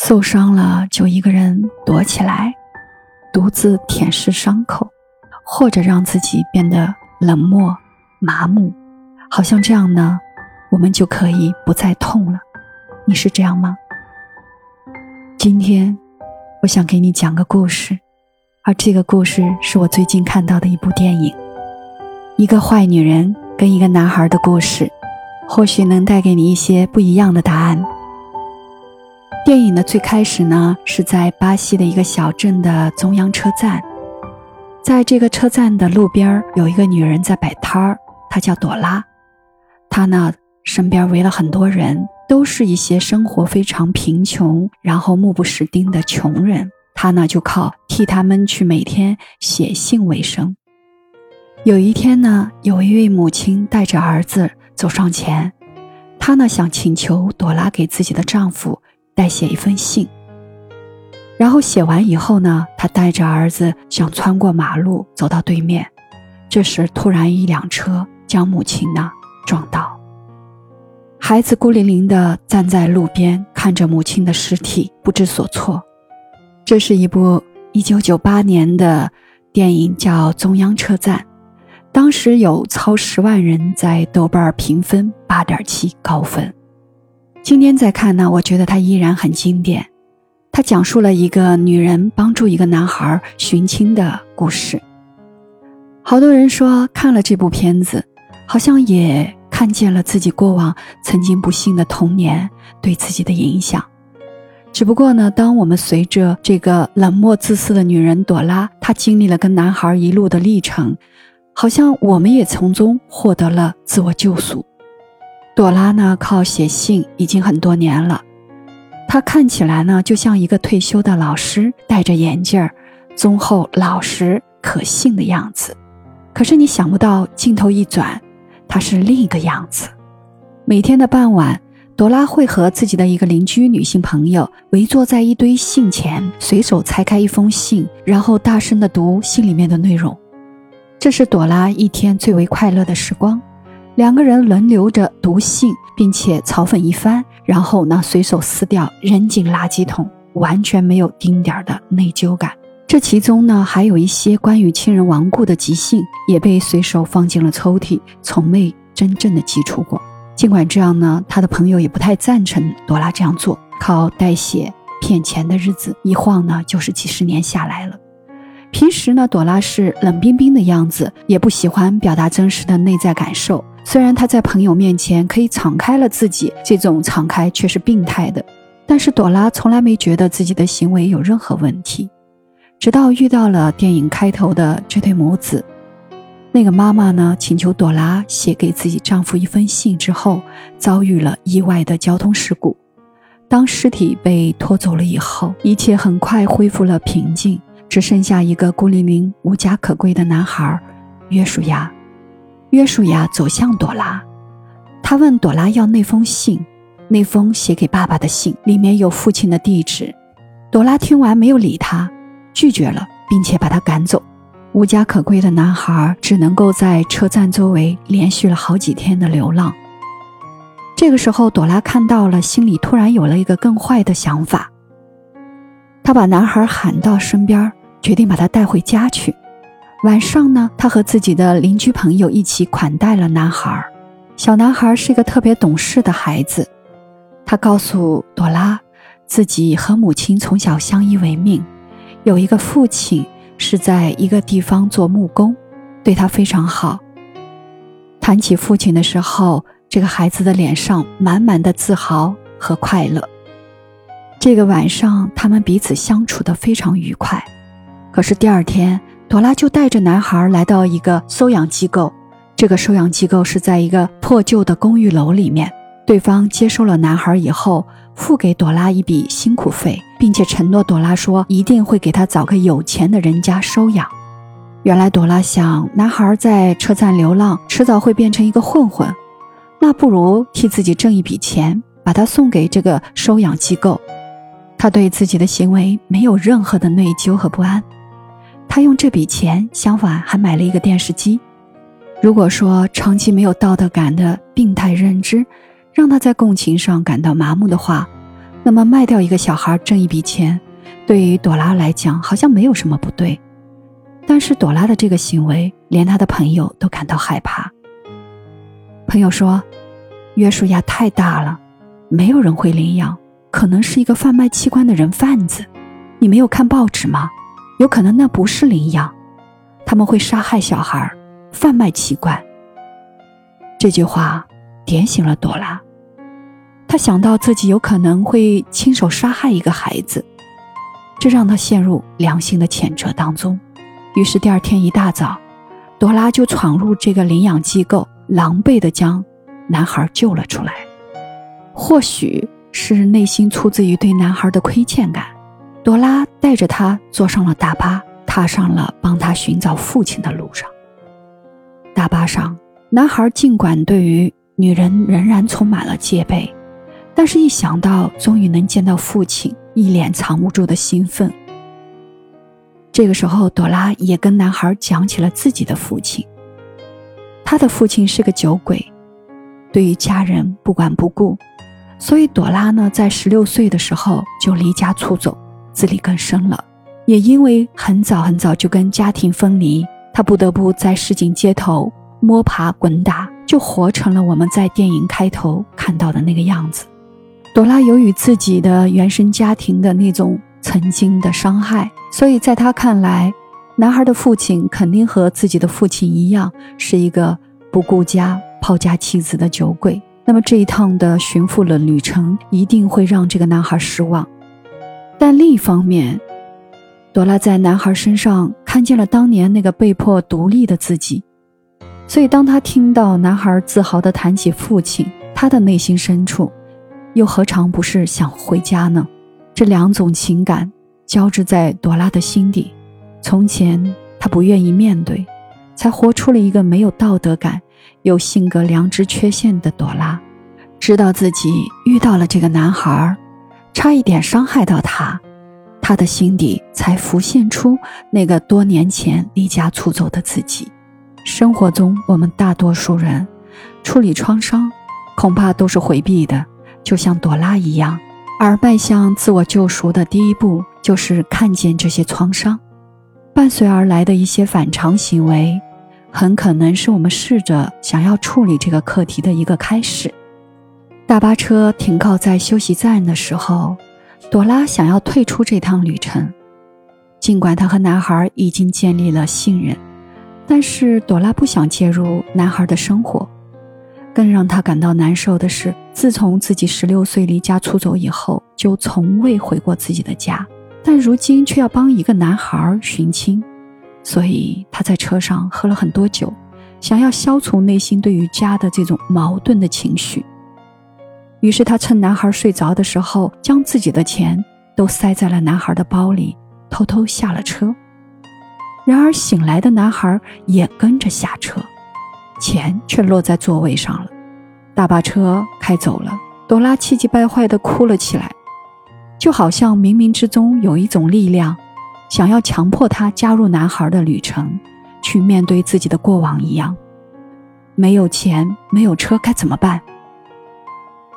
受伤了就一个人躲起来，独自舔舐伤口，或者让自己变得冷漠、麻木，好像这样呢，我们就可以不再痛了。你是这样吗？今天，我想给你讲个故事，而这个故事是我最近看到的一部电影，一个坏女人跟一个男孩的故事。或许能带给你一些不一样的答案。电影的最开始呢，是在巴西的一个小镇的中央车站，在这个车站的路边有一个女人在摆摊儿，她叫朵拉。她呢身边围了很多人，都是一些生活非常贫穷，然后目不识丁的穷人。她呢就靠替他们去每天写信为生。有一天呢，有一位母亲带着儿子。走上前，她呢想请求朵拉给自己的丈夫代写一封信。然后写完以后呢，他带着儿子想穿过马路走到对面。这时突然一辆车将母亲呢撞倒，孩子孤零零地站在路边看着母亲的尸体，不知所措。这是一部一九九八年的电影，叫《中央车站》。当时有超十万人在豆瓣评分八点七高分。今天再看呢，我觉得它依然很经典。它讲述了一个女人帮助一个男孩寻亲的故事。好多人说看了这部片子，好像也看见了自己过往曾经不幸的童年对自己的影响。只不过呢，当我们随着这个冷漠自私的女人朵拉，她经历了跟男孩一路的历程。好像我们也从中获得了自我救赎。朵拉呢，靠写信已经很多年了。她看起来呢，就像一个退休的老师，戴着眼镜儿，忠厚老实可信的样子。可是你想不到，镜头一转，她是另一个样子。每天的傍晚，朵拉会和自己的一个邻居女性朋友围坐在一堆信前，随手拆开一封信，然后大声地读信里面的内容。这是朵拉一天最为快乐的时光，两个人轮流着读信，并且嘲讽一番，然后呢随手撕掉，扔进垃圾桶，完全没有丁点儿的内疚感。这其中呢还有一些关于亲人亡故的急信，也被随手放进了抽屉，从未真正的寄出过。尽管这样呢，他的朋友也不太赞成朵拉这样做，靠代写骗钱的日子一晃呢就是几十年下来了。平时呢，朵拉是冷冰冰的样子，也不喜欢表达真实的内在感受。虽然他在朋友面前可以敞开了自己，这种敞开却是病态的。但是朵拉从来没觉得自己的行为有任何问题，直到遇到了电影开头的这对母子。那个妈妈呢，请求朵拉写给自己丈夫一封信之后，遭遇了意外的交通事故。当尸体被拖走了以后，一切很快恢复了平静。只剩下一个孤零零、无家可归的男孩，约书亚。约书亚走向朵拉，他问朵拉要那封信，那封写给爸爸的信，里面有父亲的地址。朵拉听完没有理他，拒绝了，并且把他赶走。无家可归的男孩只能够在车站周围连续了好几天的流浪。这个时候，朵拉看到了，心里突然有了一个更坏的想法。他把男孩喊到身边。决定把他带回家去。晚上呢，他和自己的邻居朋友一起款待了男孩。小男孩是一个特别懂事的孩子。他告诉朵拉，自己和母亲从小相依为命，有一个父亲是在一个地方做木工，对他非常好。谈起父亲的时候，这个孩子的脸上满满的自豪和快乐。这个晚上，他们彼此相处得非常愉快。可是第二天，朵拉就带着男孩来到一个收养机构。这个收养机构是在一个破旧的公寓楼里面。对方接收了男孩以后，付给朵拉一笔辛苦费，并且承诺朵拉说一定会给他找个有钱的人家收养。原来朵拉想，男孩在车站流浪，迟早会变成一个混混，那不如替自己挣一笔钱，把他送给这个收养机构。他对自己的行为没有任何的内疚和不安。他用这笔钱，相反还买了一个电视机。如果说长期没有道德感的病态认知，让他在共情上感到麻木的话，那么卖掉一个小孩挣一笔钱，对于朵拉来讲好像没有什么不对。但是朵拉的这个行为，连他的朋友都感到害怕。朋友说：“约书亚太大了，没有人会领养，可能是一个贩卖器官的人贩子。你没有看报纸吗？有可能那不是领养，他们会杀害小孩，贩卖器官。”这句话点醒了朵拉，她想到自己有可能会亲手杀害一个孩子，这让她陷入良心的谴责当中。于是第二天一大早，朵拉就闯入这个领养机构，狼狈地将男孩救了出来。或许是内心出自于对男孩的亏欠感，朵拉带着他坐上了大巴，踏上了帮他寻找父亲的路上。大巴上，男孩尽管对于女人仍然充满了戒备，但是一想到终于能见到父亲，一脸藏不住的兴奋。这个时候，朵拉也跟男孩讲起了自己的父亲。他的父亲是个酒鬼，对于家人不管不顾，所以朵拉呢，在十六岁的时候就离家出走，自力更生了。也因为很早很早就跟家庭分离，他不得不在市井街头摸爬滚打，就活成了我们在电影开头看到的那个样子。朵拉由于自己的原生家庭的那种。曾经的伤害，所以在他看来，男孩的父亲肯定和自己的父亲一样，是一个不顾家、抛家弃子的酒鬼。那么这一趟的寻父的旅程一定会让这个男孩失望。但另一方面，朵拉在男孩身上看见了当年那个被迫独立的自己，所以当他听到男孩自豪地谈起父亲，他的内心深处又何尝不是想回家呢？这两种情感交织在朵拉的心底。从前，她不愿意面对，才活出了一个没有道德感、有性格良知缺陷的朵拉。知道自己遇到了这个男孩，差一点伤害到他，他的心底才浮现出那个多年前离家出走的自己。生活中，我们大多数人处理创伤，恐怕都是回避的，就像朵拉一样。而迈向自我救赎的第一步，就是看见这些创伤，伴随而来的一些反常行为，很可能是我们试着想要处理这个课题的一个开始。大巴车停靠在休息站的时候，朵拉想要退出这趟旅程，尽管她和男孩已经建立了信任，但是朵拉不想介入男孩的生活。更让她感到难受的是，自从自己十六岁离家出走以后，就从未回过自己的家。但如今却要帮一个男孩寻亲，所以他在车上喝了很多酒，想要消除内心对于家的这种矛盾的情绪。于是他趁男孩睡着的时候，将自己的钱都塞在了男孩的包里，偷偷下了车。然而醒来的男孩也跟着下车。钱却落在座位上了，大巴车开走了。朵拉气急败坏地哭了起来，就好像冥冥之中有一种力量，想要强迫她加入男孩的旅程，去面对自己的过往一样。没有钱，没有车，该怎么办？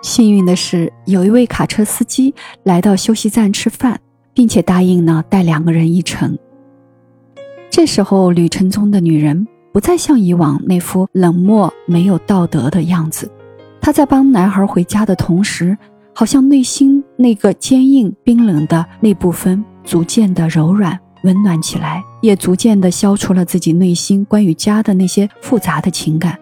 幸运的是，有一位卡车司机来到休息站吃饭，并且答应呢带两个人一程。这时候，旅程中的女人。不再像以往那副冷漠、没有道德的样子。她在帮男孩回家的同时，好像内心那个坚硬、冰冷的那部分逐渐的柔软、温暖起来，也逐渐的消除了自己内心关于家的那些复杂的情感。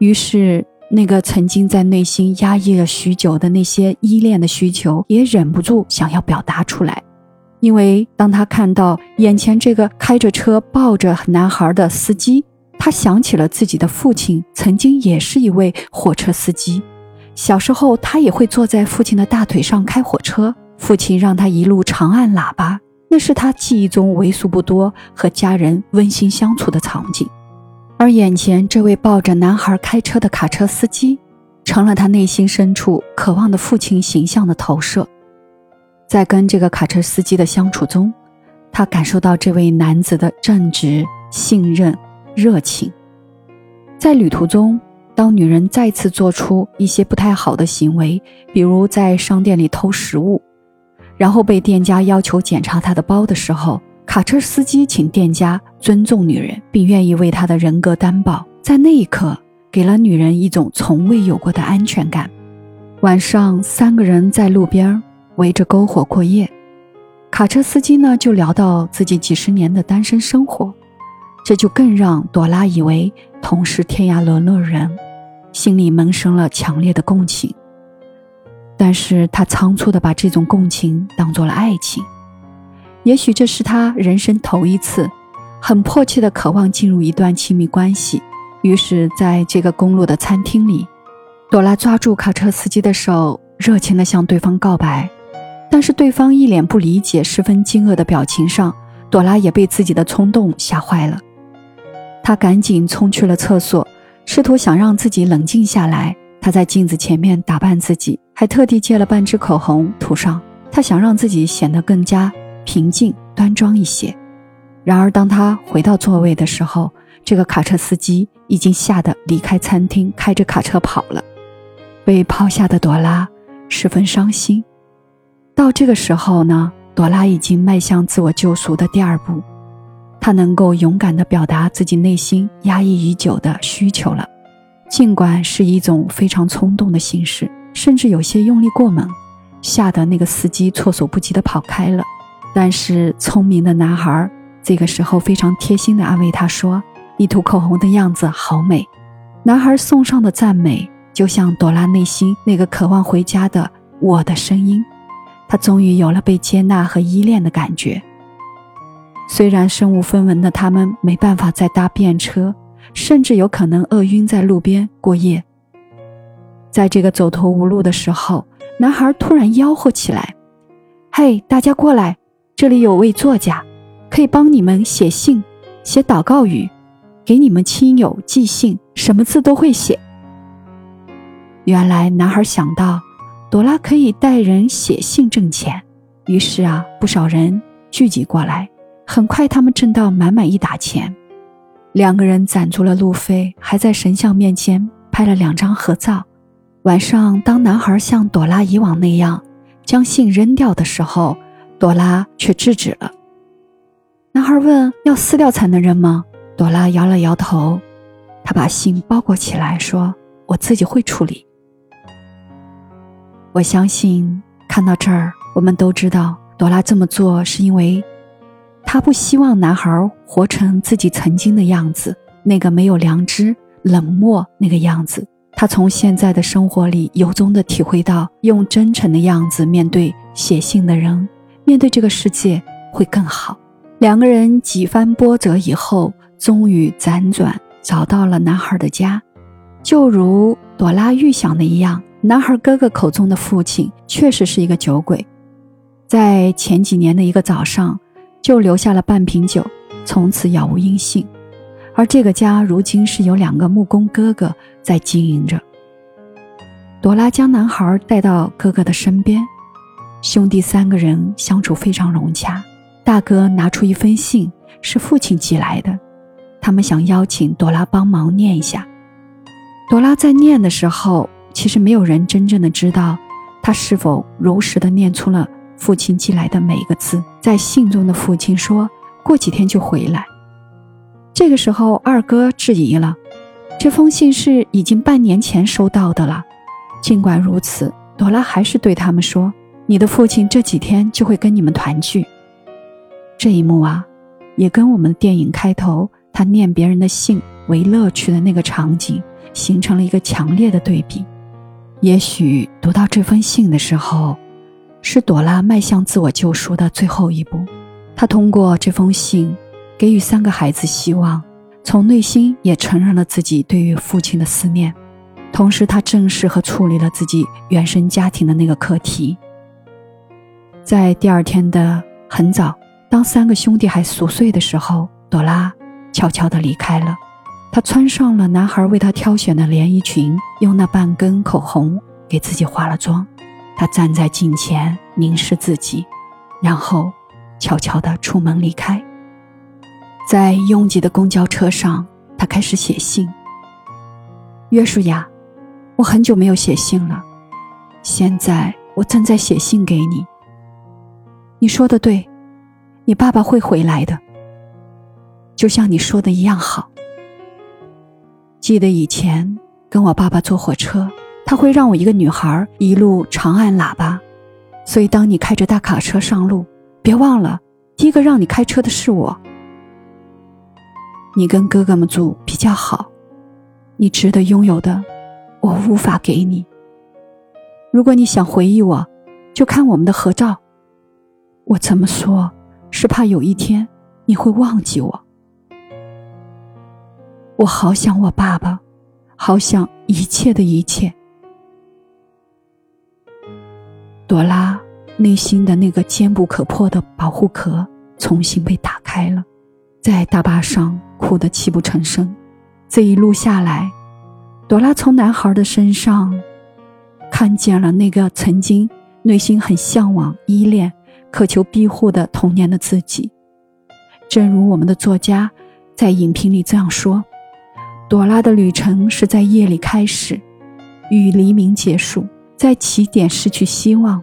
于是，那个曾经在内心压抑了许久的那些依恋的需求，也忍不住想要表达出来。因为当他看到眼前这个开着车抱着男孩的司机，他想起了自己的父亲曾经也是一位火车司机。小时候，他也会坐在父亲的大腿上开火车，父亲让他一路长按喇叭，那是他记忆中为数不多和家人温馨相处的场景。而眼前这位抱着男孩开车的卡车司机，成了他内心深处渴望的父亲形象的投射。在跟这个卡车司机的相处中，他感受到这位男子的正直、信任、热情。在旅途中，当女人再次做出一些不太好的行为，比如在商店里偷食物，然后被店家要求检查她的包的时候，卡车司机请店家尊重女人，并愿意为她的人格担保，在那一刻给了女人一种从未有过的安全感。晚上，三个人在路边围着篝火过夜，卡车司机呢就聊到自己几十年的单身生活。这就更让朵拉以为同是天涯沦落人，心里萌生了强烈的共情。但是她仓促地把这种共情当做了爱情，也许这是她人生头一次，很迫切地渴望进入一段亲密关系。于是，在这个公路的餐厅里，朵拉抓住卡车司机的手，热情地向对方告白。但是对方一脸不理解、十分惊愕的表情上，朵拉也被自己的冲动吓坏了。他赶紧冲去了厕所，试图想让自己冷静下来。他在镜子前面打扮自己，还特地借了半支口红涂上。他想让自己显得更加平静端庄一些。然而，当他回到座位的时候，这个卡车司机已经吓得离开餐厅，开着卡车跑了。被抛下的朵拉十分伤心。到这个时候呢，朵拉已经迈向自我救赎的第二步。他能够勇敢地表达自己内心压抑已久的需求了，尽管是一种非常冲动的形式，甚至有些用力过猛，吓得那个司机措手不及地跑开了。但是聪明的男孩这个时候非常贴心的安慰他说：“你涂口红的样子好美。”男孩送上的赞美就像朵拉内心那个渴望回家的我的声音，他终于有了被接纳和依恋的感觉。虽然身无分文的他们没办法再搭便车，甚至有可能饿晕在路边过夜。在这个走投无路的时候，男孩突然吆喝起来：“嘿，大家过来！这里有位作家，可以帮你们写信、写祷告语，给你们亲友寄信，什么字都会写。”原来男孩想到，朵拉可以带人写信挣钱，于是啊，不少人聚集过来。很快，他们挣到满满一沓钱，两个人攒足了路费，还在神像面前拍了两张合照。晚上，当男孩像朵拉以往那样将信扔掉的时候，朵拉却制止了。男孩问：“要撕掉才能扔吗？”朵拉摇了摇头，他把信包裹起来，说：“我自己会处理。”我相信，看到这儿，我们都知道，朵拉这么做是因为。他不希望男孩活成自己曾经的样子，那个没有良知、冷漠那个样子。他从现在的生活里由衷地体会到，用真诚的样子面对写信的人，面对这个世界会更好。两个人几番波折以后，终于辗转找到了男孩的家。就如朵拉预想的一样，男孩哥哥口中的父亲确实是一个酒鬼。在前几年的一个早上。就留下了半瓶酒，从此杳无音信。而这个家如今是有两个木工哥哥在经营着。朵拉将男孩带到哥哥的身边，兄弟三个人相处非常融洽。大哥拿出一封信，是父亲寄来的，他们想邀请朵拉帮忙念一下。朵拉在念的时候，其实没有人真正的知道，他是否如实的念出了。父亲寄来的每一个字，在信中的父亲说过几天就回来。这个时候，二哥质疑了，这封信是已经半年前收到的了。尽管如此，朵拉还是对他们说：“你的父亲这几天就会跟你们团聚。”这一幕啊，也跟我们电影开头他念别人的信为乐趣的那个场景形成了一个强烈的对比。也许读到这封信的时候。是朵拉迈向自我救赎的最后一步。她通过这封信，给予三个孩子希望，从内心也承认了自己对于父亲的思念。同时，她正视和处理了自己原生家庭的那个课题。在第二天的很早，当三个兄弟还熟睡的时候，朵拉悄悄地离开了。她穿上了男孩为她挑选的连衣裙，用那半根口红给自己化了妆。他站在镜前凝视自己，然后悄悄地出门离开。在拥挤的公交车上，他开始写信。约书亚，我很久没有写信了，现在我正在写信给你。你说的对，你爸爸会回来的，就像你说的一样好。记得以前跟我爸爸坐火车，他会让我一个女孩一路长按喇叭，所以当你开着大卡车上路，别忘了第一个让你开车的是我。你跟哥哥们住比较好。你值得拥有的，我无法给你。如果你想回忆我，就看我们的合照。我这么说，是怕有一天你会忘记我。我好想我爸爸，好想一切的一切。朵拉内心的那个坚不可破的保护壳重新被打开了，在大巴上哭得泣不成声。这一路下来，朵拉从男孩的身上看见了那个曾经内心很向往、依恋、渴求庇护的童年的自己。正如我们的作家在影评里这样说：“朵拉的旅程是在夜里开始，与黎明结束，在起点失去希望，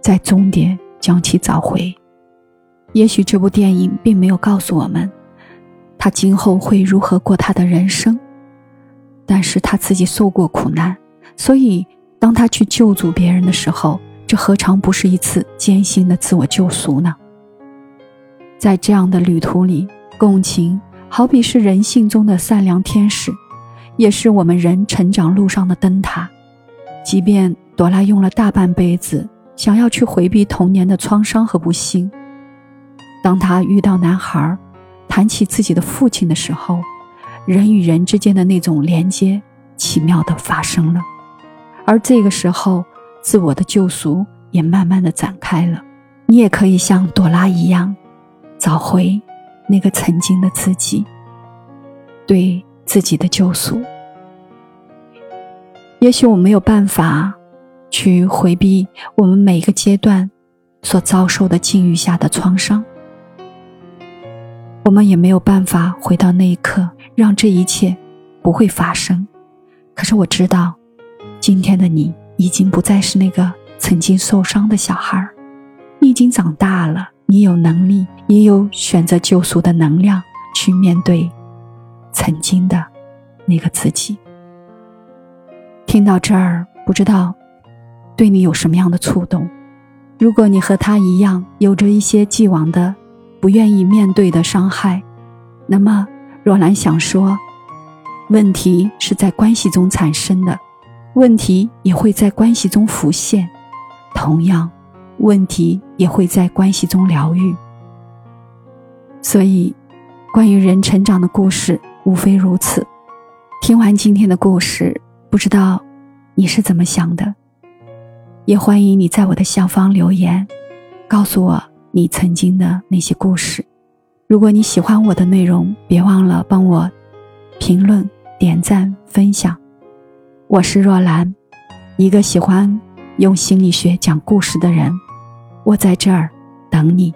在终点将其找回。”也许这部电影并没有告诉我们。他今后会如何过他的人生？但是他自己受过苦难，所以当他去救助别人的时候，这何尝不是一次艰辛的自我救赎呢？在这样的旅途里，共情好比是人性中的善良天使，也是我们人成长路上的灯塔。即便朵拉用了大半辈子想要去回避童年的创伤和不幸，当她遇到男孩。谈起自己的父亲的时候，人与人之间的那种连接奇妙的发生了，而这个时候，自我的救赎也慢慢的展开了。你也可以像朵拉一样，找回那个曾经的自己，对自己的救赎。也许我没有办法去回避我们每一个阶段所遭受的境遇下的创伤。我们也没有办法回到那一刻，让这一切不会发生。可是我知道，今天的你已经不再是那个曾经受伤的小孩儿你已经长大了，你有能力，也有选择救赎的能量，去面对曾经的那个自己。听到这儿，不知道对你有什么样的触动？如果你和他一样，有着一些既往的。不愿意面对的伤害，那么若兰想说，问题是在关系中产生的，问题也会在关系中浮现，同样，问题也会在关系中疗愈。所以，关于人成长的故事无非如此。听完今天的故事，不知道你是怎么想的？也欢迎你在我的下方留言，告诉我。你曾经的那些故事，如果你喜欢我的内容，别忘了帮我评论、点赞、分享。我是若兰，一个喜欢用心理学讲故事的人，我在这儿等你。